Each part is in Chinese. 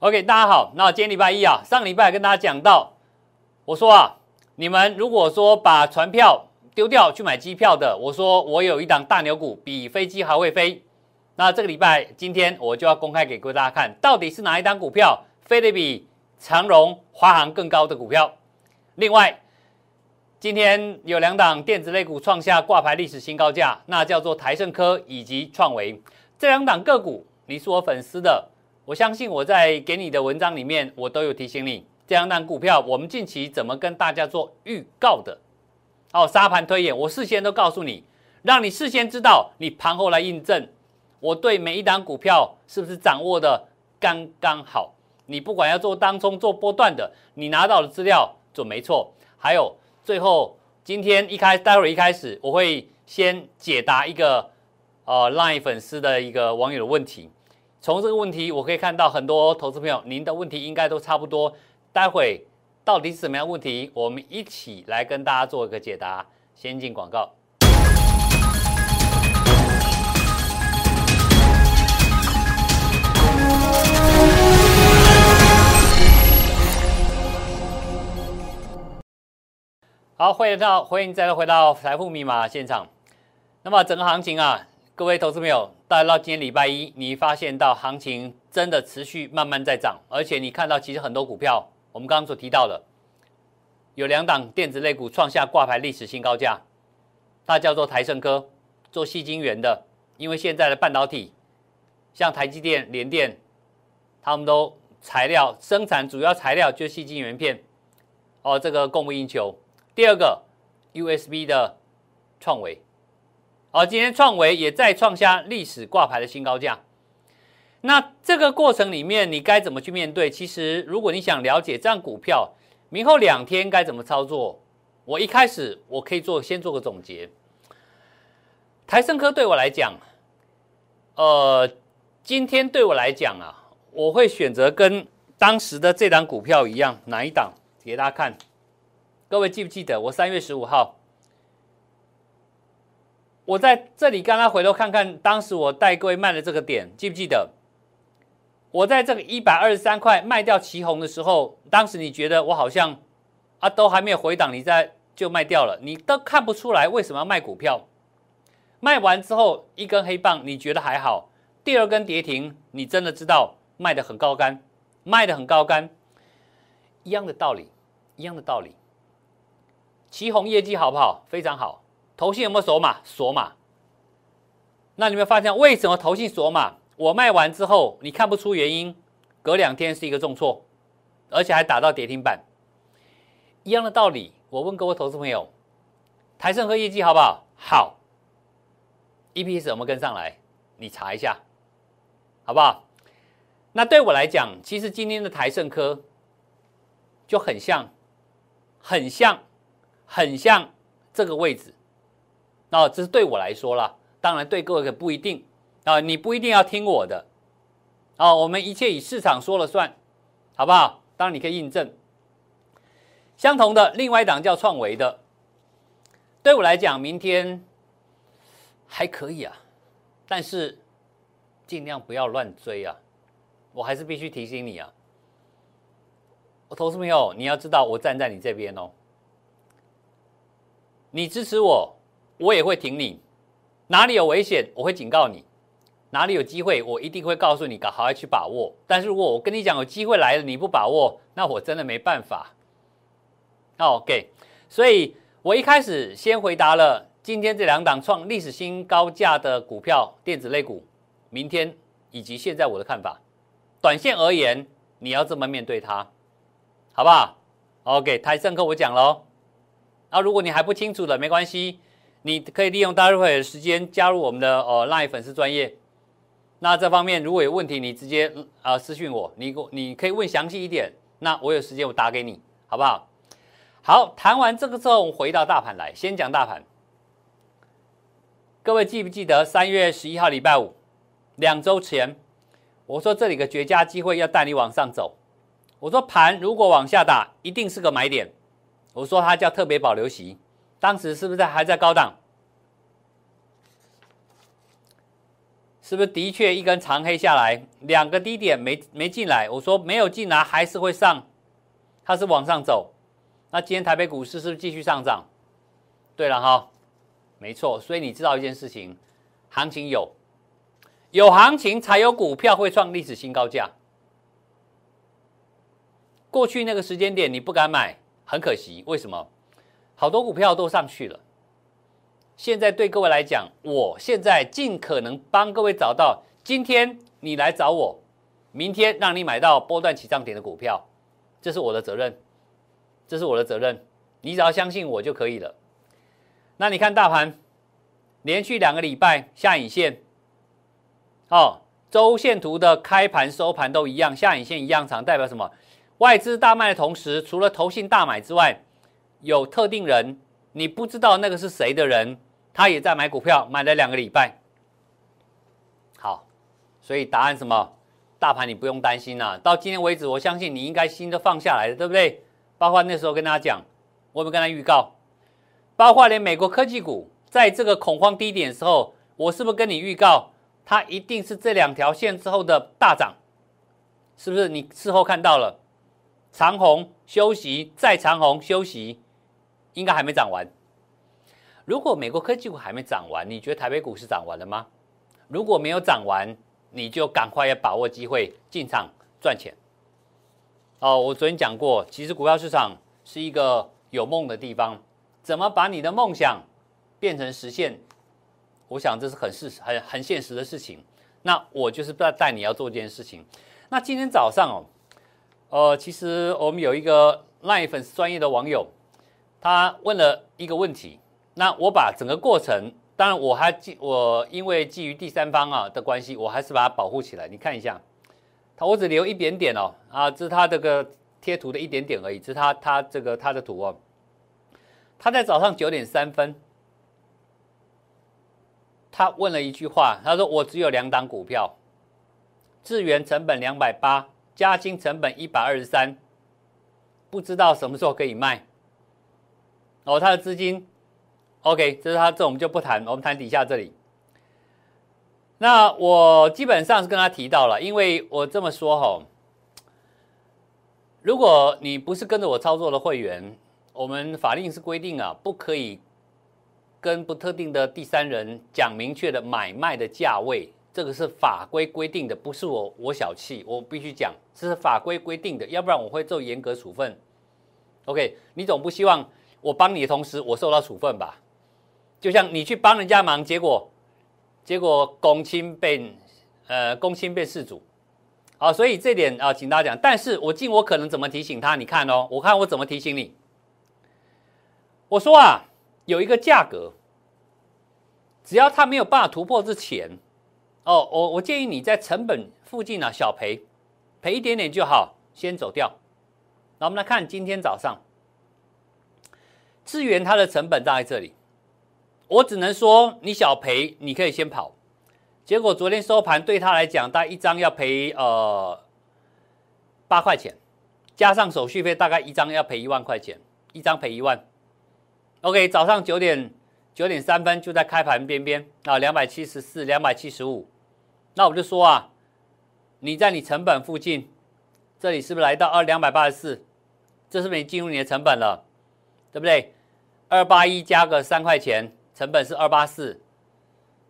OK，大家好。那今天礼拜一啊，上礼拜跟大家讲到，我说啊，你们如果说把船票丢掉去买机票的，我说我有一档大牛股，比飞机还会飞。那这个礼拜今天我就要公开给各位大家看，到底是哪一档股票飞得比长荣、华航更高的股票？另外，今天有两档电子类股创下挂牌历史新高价，那叫做台盛科以及创维这两档个股，你是我粉丝的。我相信我在给你的文章里面，我都有提醒你，这样档股票我们近期怎么跟大家做预告的？哦，沙盘推演，我事先都告诉你，让你事先知道，你盘后来印证，我对每一档股票是不是掌握的刚刚好？你不管要做当冲、做波段的，你拿到的资料准没错。还有最后，今天一开，待会儿一开始，我会先解答一个呃 Line 粉丝的一个网友的问题。从这个问题，我可以看到很多投资朋友，您的问题应该都差不多。待会到底是什么样问题，我们一起来跟大家做一个解答。先进广告。好，欢迎到欢迎再回到财富密码现场。那么整个行情啊。各位投资朋友，大家到今天礼拜一，你发现到行情真的持续慢慢在涨，而且你看到其实很多股票，我们刚刚所提到的，有两档电子类股创下挂牌历史新高价，它叫做台盛科，做细晶圆的，因为现在的半导体，像台积电、联电，他们都材料生产主要材料就是细晶圆片，哦，这个供不应求。第二个 USB 的创维。好，今天创维也再创下历史挂牌的新高价。那这个过程里面，你该怎么去面对？其实，如果你想了解这样股票明后两天该怎么操作，我一开始我可以做先做个总结。台盛科对我来讲，呃，今天对我来讲啊，我会选择跟当时的这档股票一样，哪一档给大家看？各位记不记得我三月十五号？我在这里刚刚回头看看，当时我带各位卖的这个点，记不记得？我在这个一百二十三块卖掉旗红的时候，当时你觉得我好像啊都还没有回档，你在就卖掉了，你都看不出来为什么要卖股票。卖完之后一根黑棒，你觉得还好；第二根跌停，你真的知道卖的很高干，卖的很高干，一样的道理，一样的道理。旗红业绩好不好？非常好。投信有没有锁码？锁码。那你们发现为什么投信锁码？我卖完之后，你看不出原因，隔两天是一个重挫，而且还打到跌停板。一样的道理，我问各位投资朋友，台盛科业绩好不好？好。EPS 有没有跟上来？你查一下，好不好？那对我来讲，其实今天的台盛科就很像，很像，很像这个位置。那这是对我来说啦，当然对各位可不一定啊，你不一定要听我的啊，我们一切以市场说了算，好不好？当然你可以印证。相同的，另外一档叫创维的，对我来讲，明天还可以啊，但是尽量不要乱追啊，我还是必须提醒你啊，我投资朋友，你要知道我站在你这边哦，你支持我。我也会挺你，哪里有危险，我会警告你；哪里有机会，我一定会告诉你，搞好好去把握。但是如果我跟你讲有机会来了，你不把握，那我真的没办法。OK，所以我一开始先回答了今天这两档创历史新高价的股票，电子类股，明天以及现在我的看法。短线而言，你要这么面对它，好不好？OK，台盛科我讲喽。那如果你还不清楚的，没关系。你可以利用大会的时间加入我们的呃 Live 粉丝专业。那这方面如果有问题，你直接啊私讯我，你你可以问详细一点。那我有时间我打给你，好不好？好，谈完这个之后，我们回到大盘来，先讲大盘。各位记不记得三月十一号礼拜五，两周前我说这里个绝佳机会要带你往上走。我说盘如果往下打，一定是个买点。我说它叫特别保留席。当时是不是还在高档？是不是的确一根长黑下来，两个低点没没进来？我说没有进来还是会上，它是往上走。那今天台北股市是不是继续上涨？对了哈，没错。所以你知道一件事情，行情有，有行情才有股票会创历史新高价。过去那个时间点你不敢买，很可惜。为什么？好多股票都上去了。现在对各位来讲，我现在尽可能帮各位找到今天你来找我，明天让你买到波段起涨点的股票，这是我的责任，这是我的责任。你只要相信我就可以了。那你看大盘连续两个礼拜下影线，哦，周线图的开盘收盘都一样，下影线一样长，代表什么？外资大卖的同时，除了投信大买之外，有特定人，你不知道那个是谁的人，他也在买股票，买了两个礼拜。好，所以答案什么？大盘你不用担心了。到今天为止，我相信你应该心都放下来了，对不对？包括那时候跟大家讲，我有没有跟他预告？包括连美国科技股在这个恐慌低点的时候，我是不是跟你预告，它一定是这两条线之后的大涨？是不是？你事后看到了？长虹休息，再长虹休息，应该还没涨完。如果美国科技股还没涨完，你觉得台北股市涨完了吗？如果没有涨完，你就赶快要把握机会进场赚钱。哦，我昨天讲过，其实股票市场是一个有梦的地方，怎么把你的梦想变成实现？我想这是很事很很现实的事情。那我就是在带你要做这件事情。那今天早上哦。呃，其实我们有一个赖粉丝专业的网友，他问了一个问题。那我把整个过程，当然我还基我因为基于第三方啊的关系，我还是把它保护起来。你看一下，他我只留一点点哦，啊，这是他这个贴图的一点点而已，这是他他这个他的图哦。他在早上九点三分，他问了一句话，他说：“我只有两档股票，智源成本两百八。”加金成本一百二十三，不知道什么时候可以卖。哦，他的资金，OK，这是他这我们就不谈，我们谈底下这里。那我基本上是跟他提到了，因为我这么说哈，如果你不是跟着我操作的会员，我们法令是规定啊，不可以跟不特定的第三人讲明确的买卖的价位。这个是法规规定的，不是我我小气，我必须讲，这是法规规定的，要不然我会做严格处分。OK，你总不希望我帮你的同时我受到处分吧？就像你去帮人家忙，结果结果公亲变呃公亲变事主，好，所以这点啊，请大家讲。但是我尽我可能怎么提醒他？你看哦，我看我怎么提醒你。我说啊，有一个价格，只要他没有办法突破之前。哦，我我建议你在成本附近呢小赔，赔一点点就好，先走掉。那我们来看今天早上，智源它的成本在这里，我只能说你小赔你可以先跑。结果昨天收盘对他来讲，大概一张要赔呃八块钱，加上手续费大概一张要赔一万块钱，一张赔一万。OK，早上九点九点三分就在开盘边边啊，两百七十四，两百七十五。那我就说啊，你在你成本附近，这里是不是来到二两百八十四？这是不是进入你的成本了？对不对？二八一加个三块钱，成本是二八四。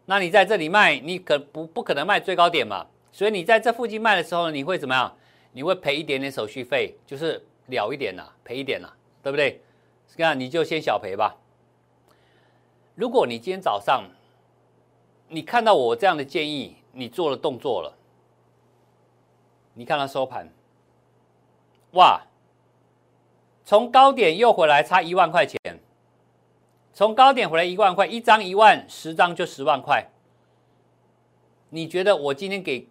那你在这里卖，你可不不可能卖最高点嘛？所以你在这附近卖的时候，你会怎么样？你会赔一点点手续费，就是了一点啦，赔一点啦，对不对？这样你就先小赔吧。如果你今天早上你看到我这样的建议，你做了动作了，你看它收盘，哇，从高点又回来差一万块钱，从高点回来一万块，一张一万，十张就十万块。你觉得我今天给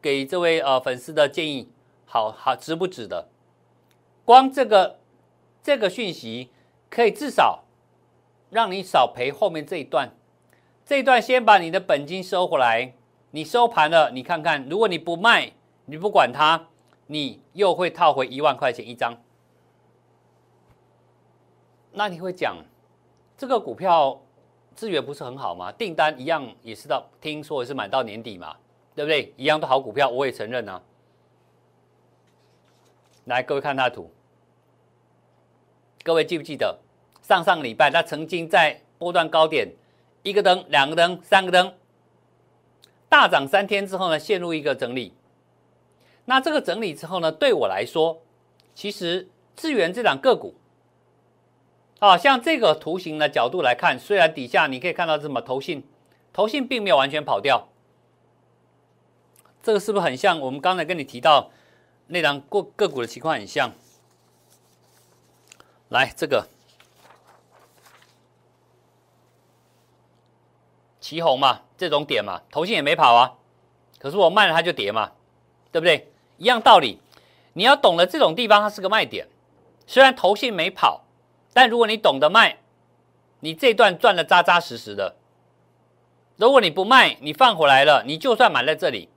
给这位呃粉丝的建议，好好值不值得？光这个这个讯息，可以至少让你少赔后面这一段，这一段先把你的本金收回来。你收盘了，你看看，如果你不卖，你不管它，你又会套回一万块钱一张。那你会讲，这个股票资源不是很好吗？订单一样也是到听说也是满到年底嘛，对不对？一样都好股票，我也承认啊。来，各位看它图，各位记不记得上上礼拜它曾经在波段高点一个灯、两个灯、三个灯大涨三天之后呢，陷入一个整理。那这个整理之后呢，对我来说，其实资源这档个股。啊，像这个图形的角度来看，虽然底下你可以看到什么头信，头信并没有完全跑掉，这个是不是很像我们刚才跟你提到那张个个股的情况很像？来，这个旗红嘛，这种点嘛，头信也没跑啊，可是我卖了它就跌嘛，对不对？一样道理，你要懂得这种地方它是个卖点，虽然头信没跑。但如果你懂得卖，你这段赚的扎扎实实的。如果你不卖，你放回来了，你就算买在这里，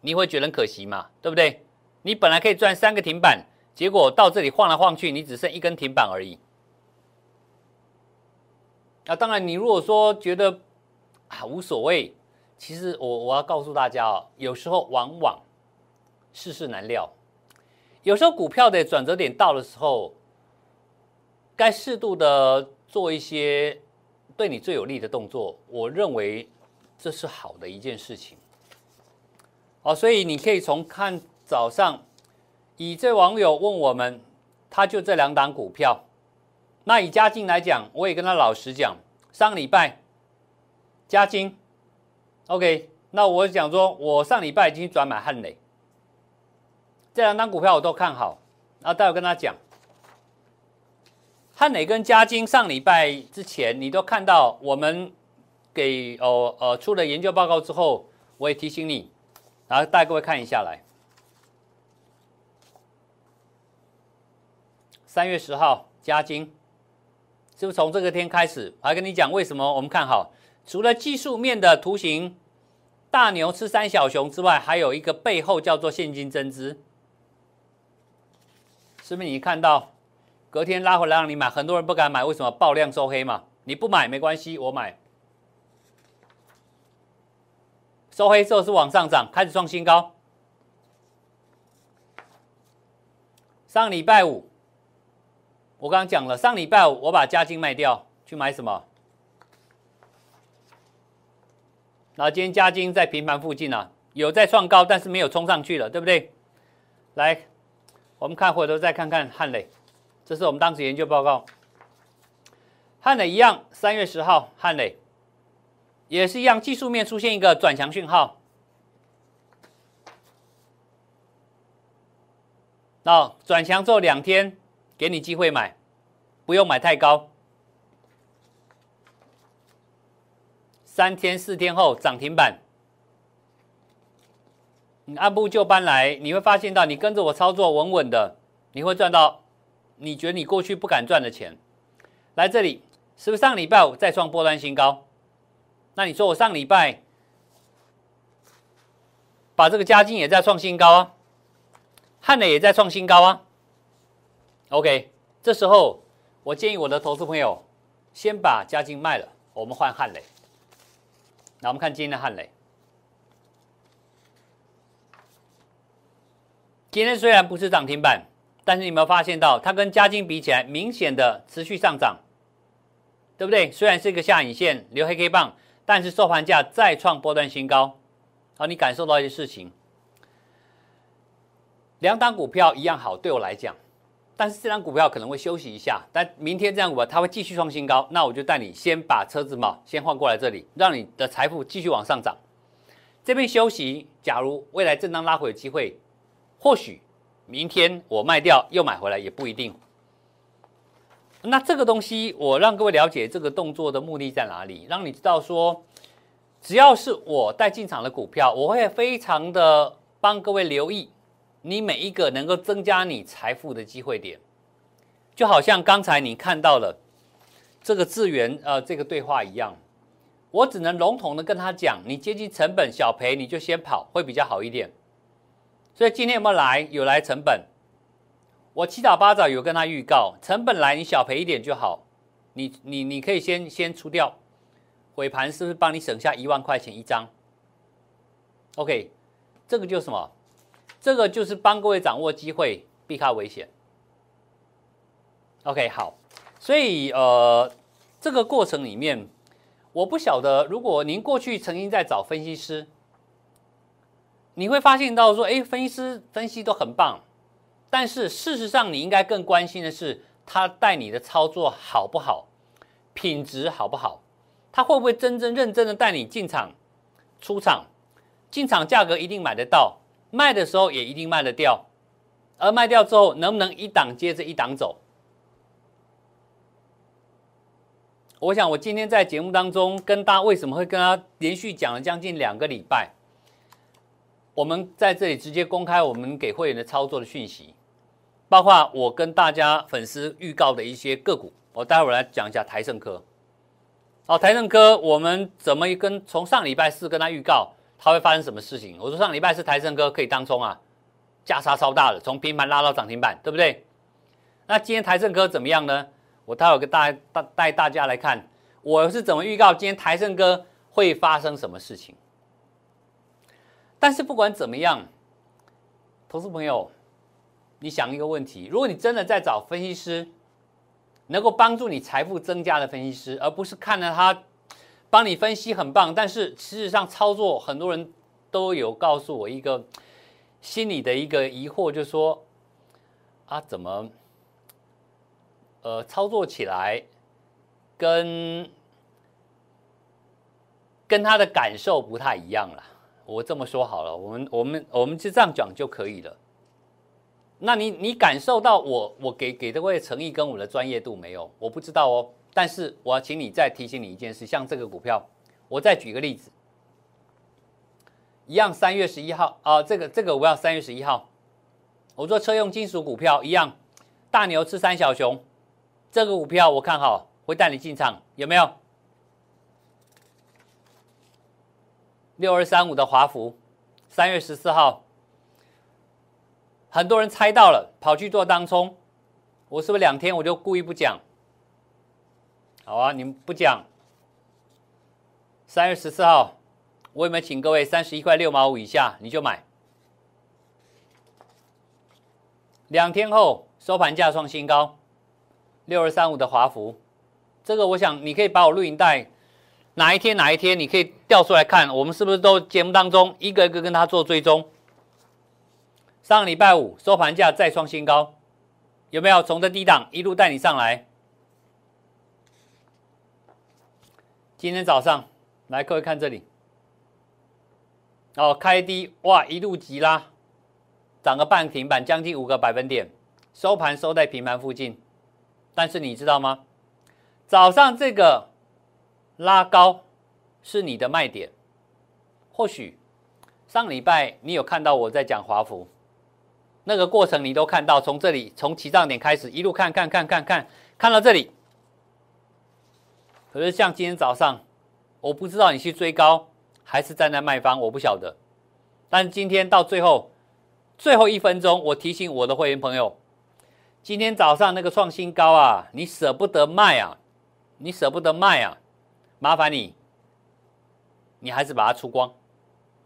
你会觉得可惜嘛？对不对？你本来可以赚三个停板，结果到这里晃来晃去，你只剩一根停板而已。啊，当然，你如果说觉得啊无所谓，其实我我要告诉大家哦，有时候往往世事难料，有时候股票的转折点到的时候。该适度的做一些对你最有利的动作，我认为这是好的一件事情。好，所以你可以从看早上，以这网友问我们，他就这两档股票。那以嘉金来讲，我也跟他老实讲，上礼拜嘉金，OK，那我讲说，我上礼拜已经转买汉磊，这两档股票我都看好，然后待会跟他讲。汉磊跟嘉金上礼拜之前，你都看到我们给哦呃出了研究报告之后，我也提醒你，然后带各位看一下来。三月十号，嘉金是不是从这个天开始？我还跟你讲为什么我们看好？除了技术面的图形大牛吃三小熊之外，还有一个背后叫做现金增资，是不是你看到？隔天拉回来让你买，很多人不敢买，为什么？爆量收黑嘛。你不买没关系，我买。收黑之后是往上涨，开始创新高。上礼拜五，我刚刚讲了，上礼拜五我把加金卖掉，去买什么？那今天加金在平盘附近啊，有在创高，但是没有冲上去了，对不对？来，我们看回头再看看汉磊。这是我们当时研究报告，汉磊一样，三月十号，汉磊。也是一样，技术面出现一个转强讯号，那转强之后两天给你机会买，不用买太高，三天四天后涨停板，你按部就班来，你会发现到你跟着我操作稳稳的，你会赚到。你觉得你过去不敢赚的钱，来这里是不是上礼拜五再创波段新高？那你说我上礼拜把这个加金也在创新高啊，汉磊也在创新高啊。OK，这时候我建议我的投资朋友先把加金卖了，我们换汉磊。那我们看今天的汉磊，今天虽然不是涨停板。但是你有没有发现到，它跟嘉金比起来，明显的持续上涨，对不对？虽然是一个下影线留黑 K 棒，但是收盘价再创波段新高，好，你感受到一些事情。两档股票一样好，对我来讲，但是这张股票可能会休息一下，但明天这张股票它会继续创新高，那我就带你先把车子嘛先换过来这里，让你的财富继续往上涨。这边休息，假如未来震荡拉回的机会，或许。明天我卖掉又买回来也不一定。那这个东西我让各位了解这个动作的目的在哪里，让你知道说，只要是我带进场的股票，我会非常的帮各位留意你每一个能够增加你财富的机会点。就好像刚才你看到了这个资源呃这个对话一样，我只能笼统的跟他讲，你接近成本小赔你就先跑会比较好一点。所以今天有没有来？有来成本，我七早八早有跟他预告，成本来你小赔一点就好，你你你可以先先出掉，尾盘是不是帮你省下一万块钱一张？OK，这个就是什么？这个就是帮各位掌握机会，避开危险。OK，好，所以呃，这个过程里面，我不晓得，如果您过去曾经在找分析师，你会发现到说，哎，分析师分析都很棒，但是事实上，你应该更关心的是他带你的操作好不好，品质好不好，他会不会真正认真的带你进场、出场，进场价格一定买得到，卖的时候也一定卖得掉，而卖掉之后能不能一档接着一档走？我想，我今天在节目当中跟大家为什么会跟他连续讲了将近两个礼拜？我们在这里直接公开我们给会员的操作的讯息，包括我跟大家粉丝预告的一些个股。我待会儿来讲一下台盛科。好，台盛科我们怎么跟从上礼拜四跟他预告，它会发生什么事情？我说上礼拜四台盛科可以当冲啊，价差超大的，从平盘拉到涨停板，对不对？那今天台盛科怎么样呢？我待会跟大家带带大家来看，我是怎么预告今天台盛科会发生什么事情。但是不管怎么样，投资朋友，你想一个问题：如果你真的在找分析师，能够帮助你财富增加的分析师，而不是看了他帮你分析很棒，但是事实上操作很多人都有告诉我一个心里的一个疑惑，就说啊，怎么？呃，操作起来跟跟他的感受不太一样了。我这么说好了，我们我们我们就这样讲就可以了。那你你感受到我我给给的位诚意跟我的专业度没有？我不知道哦。但是我要请你再提醒你一件事，像这个股票，我再举个例子，一样三月十一号啊，这个这个我要三月十一号，我做车用金属股票一样，大牛吃三小熊。这个股票我看好，会带你进场，有没有？六二三五的华孚，三月十四号，很多人猜到了，跑去做当冲，我是不是两天我就故意不讲？好啊，你们不讲。三月十四号，我有没有请各位三十一块六毛五以下你就买？两天后收盘价创新高。六二三五的华孚，这个我想你可以把我录影带哪一天哪一天你可以调出来看，我们是不是都节目当中一个一个跟他做追踪？上个礼拜五收盘价再创新高，有没有从这低档一路带你上来？今天早上来各位看这里，哦开低哇一路急拉，涨个半停板将近五个百分点，收盘收在平盘附近。但是你知道吗？早上这个拉高是你的卖点。或许上礼拜你有看到我在讲华孚，那个过程你都看到，从这里从起涨点开始一路看看看看看看到这里。可是像今天早上，我不知道你去追高还是站在卖方，我不晓得。但今天到最后最后一分钟，我提醒我的会员朋友。今天早上那个创新高啊，你舍不得卖啊，你舍不得卖啊，麻烦你，你还是把它出光。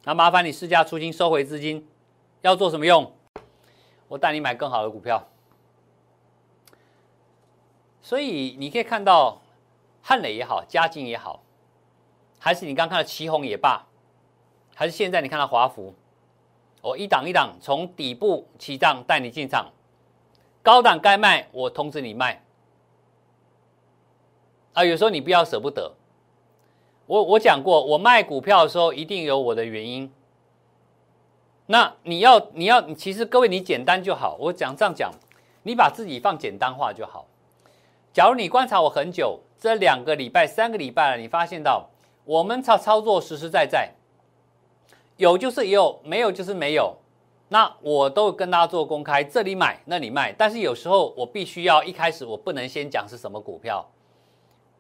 那麻烦你试驾出金收回资金，要做什么用？我带你买更好的股票。所以你可以看到汉磊也好，嘉金也好，还是你刚看到旗宏也罢，还是现在你看到华孚，我一档一档从底部起涨带你进场。高档该卖，我通知你卖。啊，有时候你不要舍不得。我我讲过，我卖股票的时候一定有我的原因。那你要你要，其实各位你简单就好。我讲这样讲，你把自己放简单化就好。假如你观察我很久，这两个礼拜、三个礼拜了，你发现到我们操操作实实在在，有就是有，没有就是没有。那我都跟大家做公开，这里买那里卖，但是有时候我必须要一开始我不能先讲是什么股票，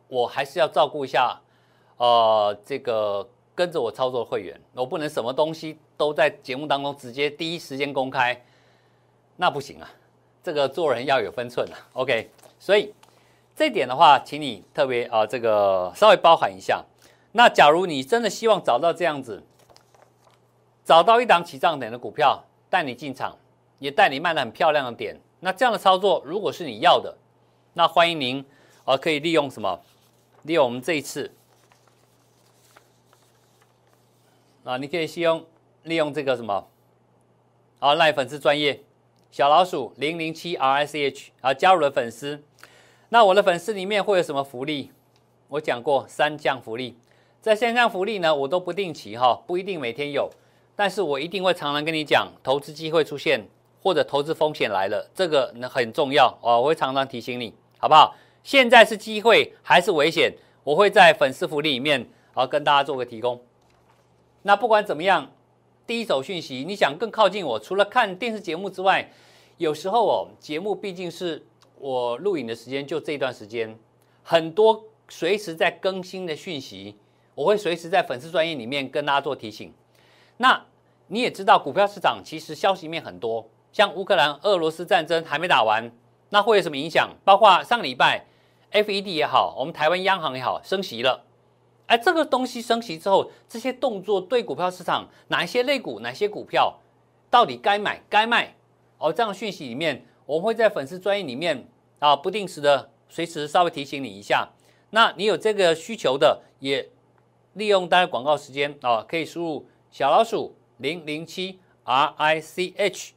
我还是要照顾一下，呃，这个跟着我操作的会员，我不能什么东西都在节目当中直接第一时间公开，那不行啊，这个做人要有分寸啊，OK，所以这点的话，请你特别啊这个稍微包含一下。那假如你真的希望找到这样子，找到一档起涨点的股票，带你进场，也带你卖的很漂亮的点，那这样的操作如果是你要的，那欢迎您啊可以利用什么？利用我们这一次啊，你可以利用利用这个什么？啊，赖粉丝专业小老鼠零零七 R S H 啊，加入了粉丝。那我的粉丝里面会有什么福利？我讲过三降福利，在线上福利呢，我都不定期哈，不一定每天有，但是我一定会常常跟你讲投资机会出现或者投资风险来了，这个呢很重要哦，我会常常提醒你，好不好？现在是机会还是危险？我会在粉丝福利里面啊跟大家做个提供。那不管怎么样，第一手讯息，你想更靠近我，除了看电视节目之外，有时候哦，节目毕竟是。我录影的时间就这一段时间，很多随时在更新的讯息，我会随时在粉丝专业里面跟大家做提醒。那你也知道，股票市场其实消息面很多，像乌克兰、俄罗斯战争还没打完，那会有什么影响？包括上个礼拜，FED 也好，我们台湾央行也好，升息了。哎，这个东西升息之后，这些动作对股票市场哪一些类股、哪些股票到底该买该卖？哦，这样讯息里面。我们会在粉丝专业里面啊，不定时的随时稍微提醒你一下。那你有这个需求的，也利用大家广告时间啊，可以输入小老鼠零零七 R I C H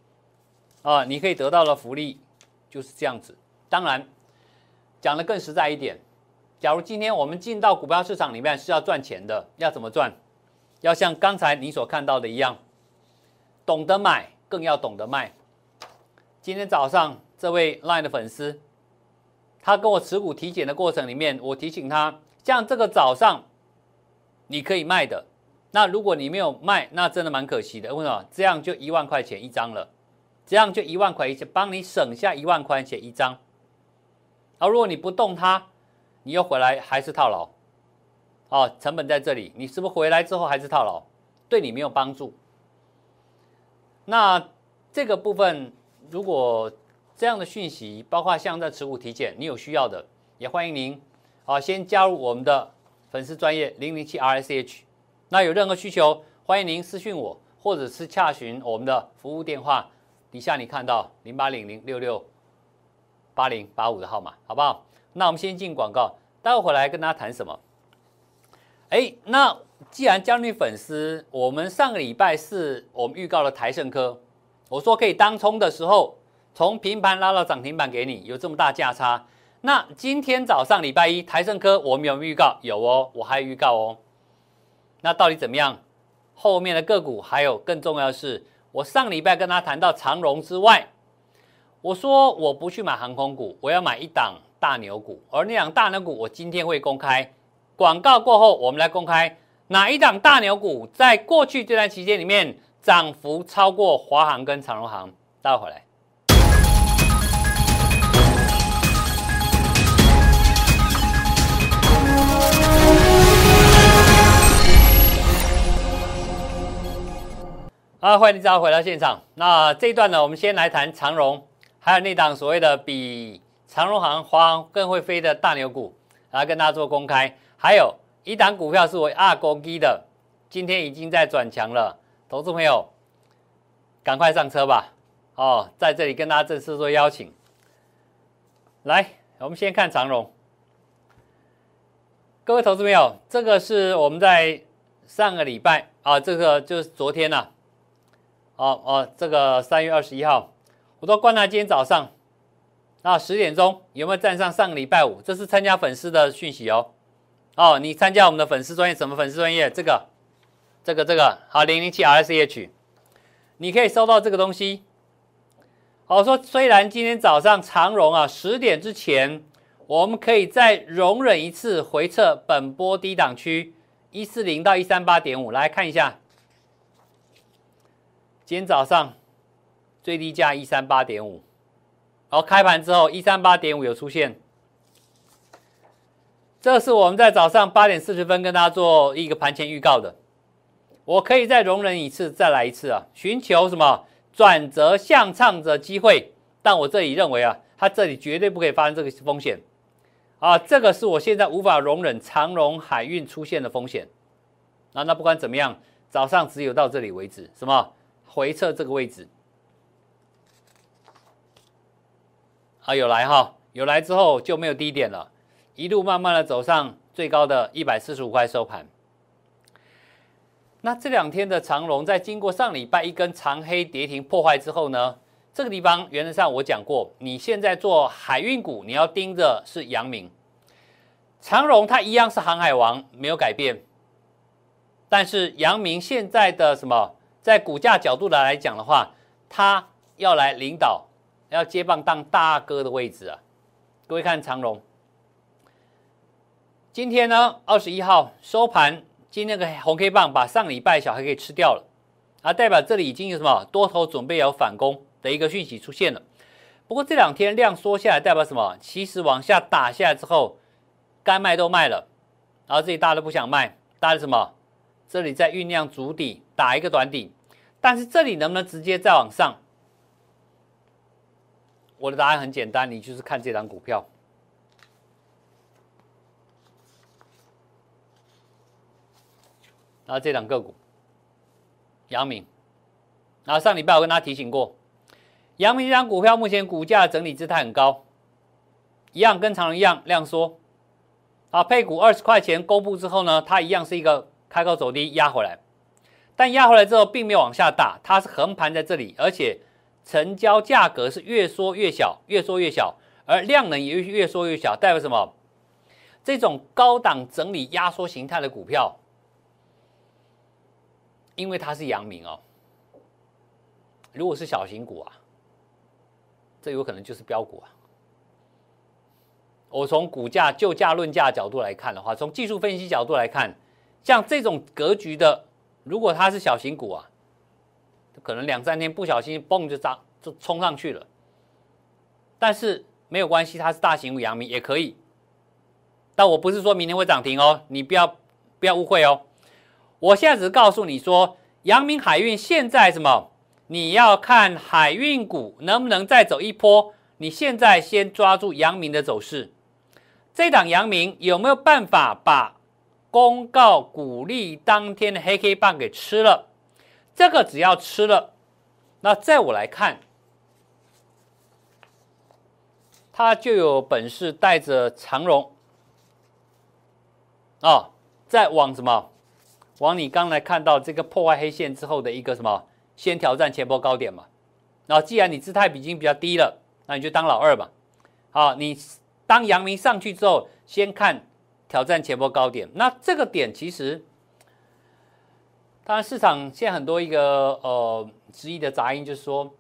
啊，你可以得到的福利就是这样子。当然，讲的更实在一点，假如今天我们进到股票市场里面是要赚钱的，要怎么赚？要像刚才你所看到的一样，懂得买，更要懂得卖。今天早上，这位 LINE 的粉丝，他跟我持股体检的过程里面，我提醒他，像这个早上你可以卖的，那如果你没有卖，那真的蛮可惜的。为什么？这样就一万块钱一张了，这样就一万块钱，帮你省下一万块钱一张。而如果你不动它，你又回来还是套牢，哦，成本在这里，你是不是回来之后还是套牢？对你没有帮助。那这个部分。如果这样的讯息，包括像在持股体检，你有需要的，也欢迎您啊，先加入我们的粉丝专业零零七 R S H。那有任何需求，欢迎您私讯我，或者是洽询我们的服务电话，底下你看到零八零零六六八零八五的号码，好不好？那我们先进广告，待会回来跟大家谈什么？哎，那既然加入粉丝，我们上个礼拜四我们预告了台盛科。我说可以当冲的时候，从平盘拉到涨停板给你，有这么大价差。那今天早上礼拜一，台盛科我们有预告，有哦，我还预告哦。那到底怎么样？后面的个股还有更重要的是，我上礼拜跟他谈到长荣之外，我说我不去买航空股，我要买一档大牛股，而那档大牛股我今天会公开。广告过后，我们来公开哪一档大牛股，在过去这段期间里面。涨幅超过华航跟长荣航，待会来。啊，欢迎大家回到现场。那这一段呢，我们先来谈长荣，还有那档所谓的比长荣航、华航更会飞的大牛股，来跟大家做公开。还有一档股票是我二公基的，今天已经在转强了。投资朋友，赶快上车吧！哦，在这里跟大家正式做邀请。来，我们先看长荣。各位投资朋友，这个是我们在上个礼拜啊，这个就是昨天呐。哦哦，这个三月二十一号，我都观察今天早上那十点钟有没有站上上个礼拜五？这是参加粉丝的讯息哦。哦，你参加我们的粉丝专业什么粉丝专业？这个。这个这个好，零零七 R S H，你可以收到这个东西。好说，虽然今天早上长荣啊十点之前，我们可以再容忍一次回撤本波低档区一四零到一三八点五，来看一下。今天早上最低价一三八点五，然后开盘之后一三八点五有出现。这是我们在早上八点四十分跟大家做一个盘前预告的。我可以再容忍一次，再来一次啊！寻求什么转折向上的机会？但我这里认为啊，它这里绝对不可以发生这个风险啊，这个是我现在无法容忍长荣海运出现的风险。那那不管怎么样，早上只有到这里为止，什么回撤这个位置。啊，有来哈，有来之后就没有低点了，一路慢慢的走上最高的一百四十五块收盘。那这两天的长龙在经过上礼拜一根长黑跌停破坏之后呢，这个地方原则上我讲过，你现在做海运股，你要盯着是阳明、长荣，它一样是航海王，没有改变。但是阳明现在的什么，在股价角度来来讲的话，它要来领导。要接棒当大哥的位置啊！各位看长荣，今天呢二十一号收盘，今天个红 K 棒把上礼拜小黑给吃掉了，啊，代表这里已经有什么多头准备要反攻的一个讯息出现了。不过这两天量缩下来，代表什么？其实往下打下来之后，该卖都卖了，然后这里大家都不想卖，大家什么？这里在酝酿主底，打一个短底，但是这里能不能直接再往上？我的答案很简单，你就是看这张股票，然后这两个股，阳明，然后上礼拜我跟大家提醒过，阳明这张股票目前股价整理姿态很高，一样跟常人一样量缩，啊，配股二十块钱公布之后呢，它一样是一个开高走低压回来，但压回来之后并没有往下打，它是横盘在这里，而且。成交价格是越缩越小，越缩越小，而量能也越越缩越小，代表什么？这种高档整理压缩形态的股票，因为它是阳明哦。如果是小型股啊，这有可能就是标股啊。我从股价就价论价角度来看的话，从技术分析角度来看，像这种格局的，如果它是小型股啊。可能两三天不小心嘣就涨就冲上去了，但是没有关系，它是大型股阳明也可以。但我不是说明天会涨停哦，你不要不要误会哦。我现在只是告诉你说，阳明海运现在什么？你要看海运股能不能再走一波。你现在先抓住阳明的走势，这档阳明有没有办法把公告股利当天的黑 K 棒给吃了？这个只要吃了，那在我来看，他就有本事带着长荣啊，再往什么，往你刚才看到这个破坏黑线之后的一个什么，先挑战前波高点嘛。然后既然你姿态已经比较低了，那你就当老二吧。好，你当阳明上去之后，先看挑战前波高点。那这个点其实。当然，市场现在很多一个呃质疑的杂音，就是说，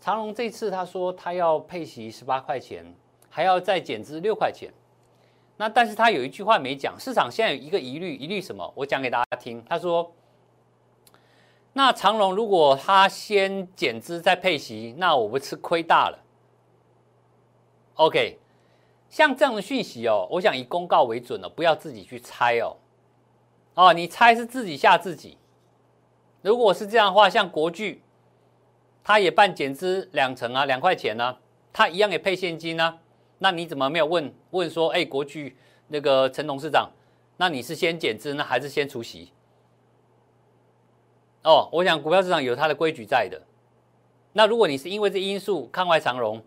长隆这次他说他要配息十八块钱，还要再减资六块钱。那但是他有一句话没讲，市场现在有一个疑虑，疑虑什么？我讲给大家听。他说，那长隆如果他先减资再配息，那我不吃亏大了。OK，像这样的讯息哦，我想以公告为准了，不要自己去猜哦。哦，你猜是自己吓自己。如果是这样的话，像国巨，他也办减资两成啊，两块钱呢，他一样也配现金呢，那你怎么没有问问说，哎，国巨那个陈董事长，那你是先减资呢，还是先除息？哦，我想股票市场有它的规矩在的。那如果你是因为这因素看外长融，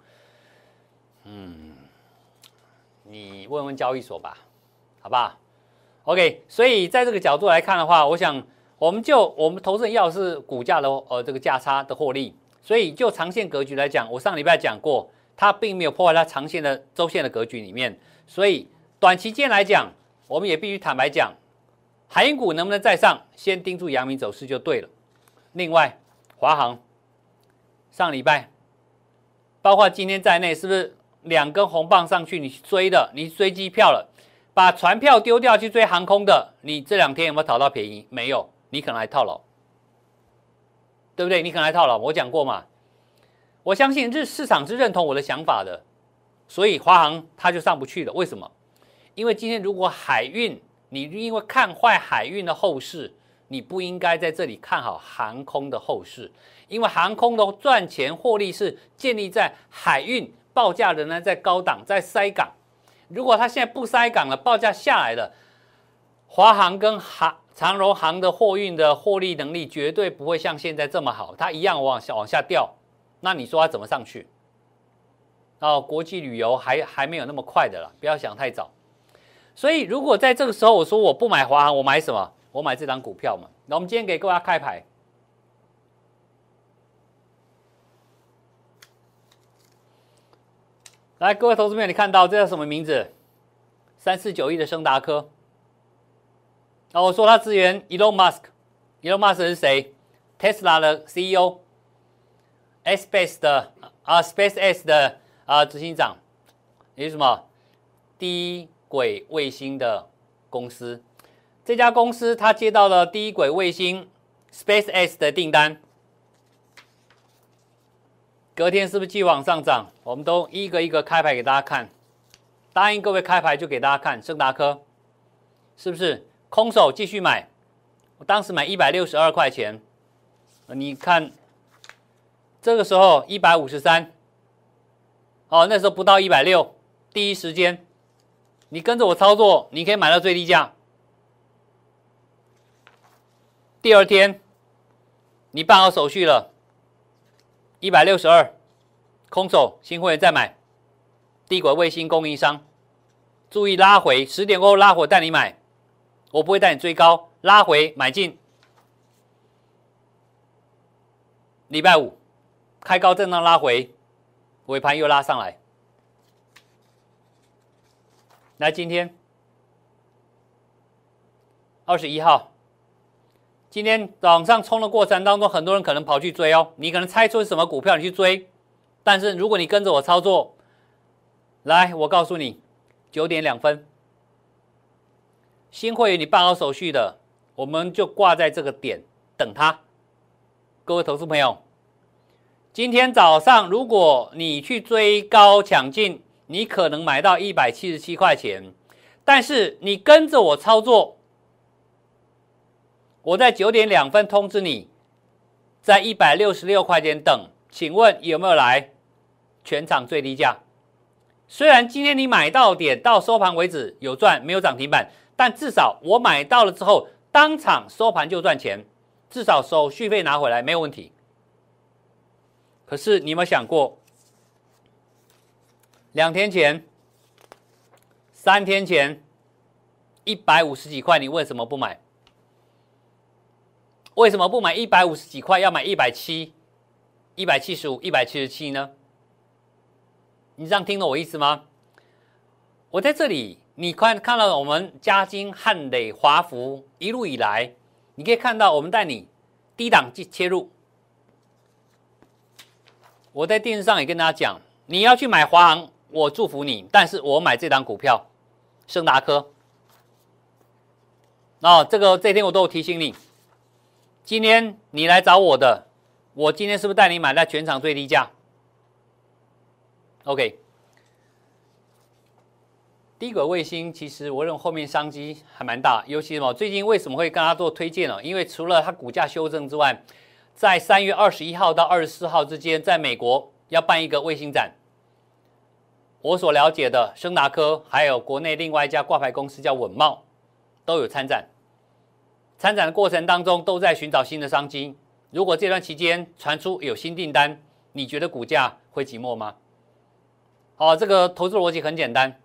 嗯，你问问交易所吧，好不好？OK，所以在这个角度来看的话，我想。我们就我们投资人要的是股价的呃这个价差的获利，所以就长线格局来讲，我上礼拜讲过，它并没有破坏它长线的周线的格局里面，所以短期间来讲，我们也必须坦白讲，海运股能不能再上，先盯住阳明走势就对了。另外，华航上礼拜，包括今天在内，是不是两根红棒上去？你追的，你追机票了，把船票丢掉去追航空的，你这两天有没有讨到便宜？没有。你可能还套牢，对不对？你可能还套牢。我讲过嘛，我相信这市场是认同我的想法的，所以华航它就上不去了。为什么？因为今天如果海运，你因为看坏海运的后市，你不应该在这里看好航空的后市，因为航空的赚钱获利是建立在海运报价仍然在高档，在塞港。如果它现在不塞港了，报价下来了，华航跟航长荣航的货运的获利能力绝对不会像现在这么好，它一样往下往下掉。那你说它怎么上去？哦，国际旅游还还没有那么快的了，不要想太早。所以如果在这个时候我说我不买华航，我买什么？我买这张股票嘛。那我们今天给各位开牌。来，各位投资朋友，你看到这叫什么名字？三四九亿的升达科。啊，我说他支援 Elon Musk，Elon Musk 是谁？Tesla 的 CEO，Space 的啊，SpaceX 的啊执行长，也是什么？低轨卫星的公司。这家公司他接到了低轨卫星 SpaceX 的订单。隔天是不是继续往上涨？我们都一个一个开牌给大家看。答应各位开牌就给大家看，盛达科是不是空手继续买？我当时买一百六十二块钱，你看这个时候一百五十三，哦，那时候不到一百六，第一时间。你跟着我操作，你可以买到最低价。第二天你办好手续了。一百六十二，空手新会员再买，帝国卫星供应商，注意拉回十点过后拉回带你买，我不会带你追高，拉回买进。礼拜五开高震荡拉回，尾盘又拉上来，来今天二十一号。今天早上冲的过程当中，很多人可能跑去追哦。你可能猜出是什么股票，你去追。但是如果你跟着我操作，来，我告诉你，九点两分，新会员你办好手续的，我们就挂在这个点等他。各位投资朋友，今天早上如果你去追高抢进，你可能买到一百七十七块钱，但是你跟着我操作。我在九点两分通知你，在一百六十六块钱等，请问有没有来？全场最低价。虽然今天你买到点到收盘为止有赚，没有涨停板，但至少我买到了之后，当场收盘就赚钱，至少手续费拿回来没有问题。可是你有没有想过，两天前、三天前一百五十几块，你为什么不买？为什么不买一百五十几块，要买一百七、一百七十五、一百七十七呢？你这样听懂我意思吗？我在这里，你看看到我们嘉金、汉磊、华福一路以来，你可以看到我们带你低档切切入。我在电视上也跟大家讲，你要去买华航，我祝福你，但是我买这档股票，盛达科。哦，这个这天我都有提醒你。今天你来找我的，我今天是不是带你买在全场最低价？OK，低轨卫星其实我认为后面商机还蛮大，尤其什么？最近为什么会跟他做推荐呢？因为除了它股价修正之外，在三月二十一号到二十四号之间，在美国要办一个卫星展。我所了解的，升达科还有国内另外一家挂牌公司叫稳茂，都有参展。参展的过程当中，都在寻找新的商机。如果这段期间传出有新订单，你觉得股价会寂寞吗？好，这个投资逻辑很简单，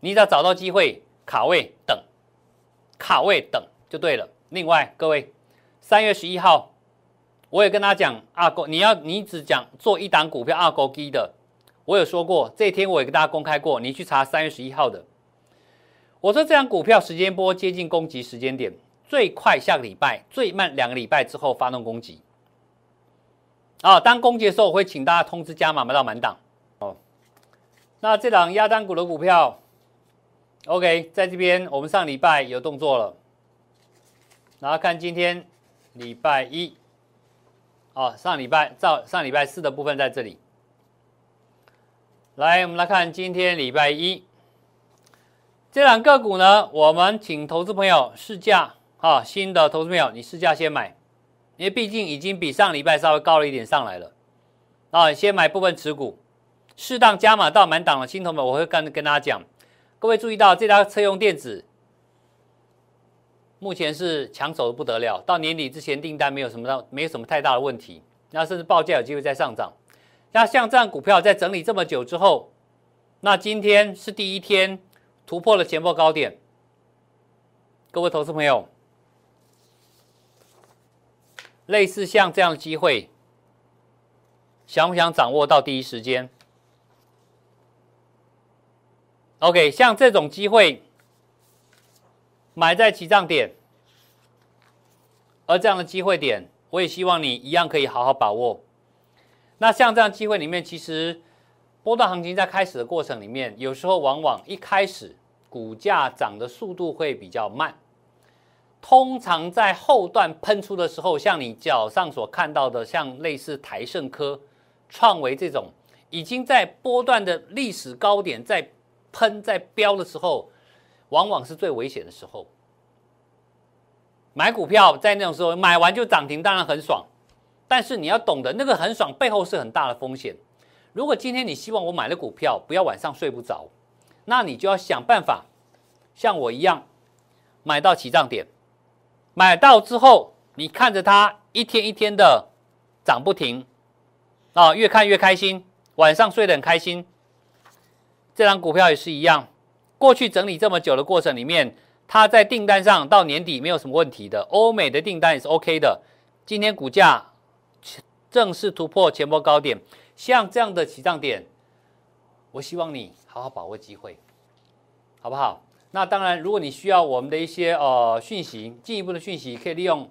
你只要找到机会卡位等，卡位等就对了。另外，各位，三月十一号，我也跟大家讲阿狗，你要你只讲做一档股票阿狗基的，我有说过，这一天我也跟大家公开过，你去查三月十一号的，我说这张股票时间波接近攻击时间点。最快下个礼拜，最慢两个礼拜之后发动攻击。啊，当攻击的时候，我会请大家通知加码买到满档。哦，那这档压单股的股票，OK，在这边我们上礼拜有动作了。然后看今天礼拜一，哦，上礼拜照上礼拜四的部分在这里。来，我们来看今天礼拜一这两个股呢，我们请投资朋友试驾。啊，新的投资朋友，你试价先买，因为毕竟已经比上礼拜稍微高了一点上来了。啊，先买部分持股，适当加码到满档的新同们，我会跟跟大家讲，各位注意到这家车用电子，目前是抢手的不得了，到年底之前订单没有什么没有什么太大的问题，那甚至报价有机会再上涨。那像这样股票在整理这么久之后，那今天是第一天突破了前波高点，各位投资朋友，类似像这样的机会，想不想掌握到第一时间？OK，像这种机会买在起涨点，而这样的机会点，我也希望你一样可以好好把握。那像这样机会里面，其实波段行情在开始的过程里面，有时候往往一开始股价涨的速度会比较慢。通常在后段喷出的时候，像你脚上所看到的，像类似台盛科、创维这种，已经在波段的历史高点在喷在飙的时候，往往是最危险的时候。买股票在那种时候买完就涨停，当然很爽。但是你要懂得，那个很爽背后是很大的风险。如果今天你希望我买了股票不要晚上睡不着，那你就要想办法，像我一样买到起涨点，买到之后你看着它一天一天的涨不停，啊，越看越开心，晚上睡得很开心。这张股票也是一样，过去整理这么久的过程里面，它在订单上到年底没有什么问题的，欧美的订单也是 OK 的。今天股价。正式突破前波高点，像这样的起涨点，我希望你好好把握机会，好不好？那当然，如果你需要我们的一些呃讯息，进一步的讯息，可以利用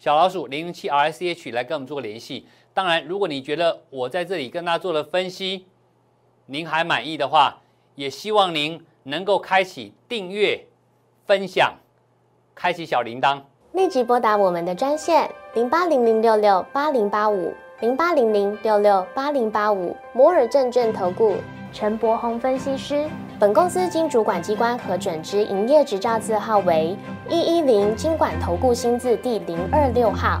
小老鼠零零七 R C H 来跟我们做个联系。当然，如果你觉得我在这里跟大家做的分析，您还满意的话，也希望您能够开启订阅、分享、开启小铃铛。立即拨打我们的专线零八零零六六八零八五零八零零六六八零八五摩尔证券投顾陈柏宏分析师。本公司经主管机关核准之营业执照字号为一一零金管投顾新字第零二六号。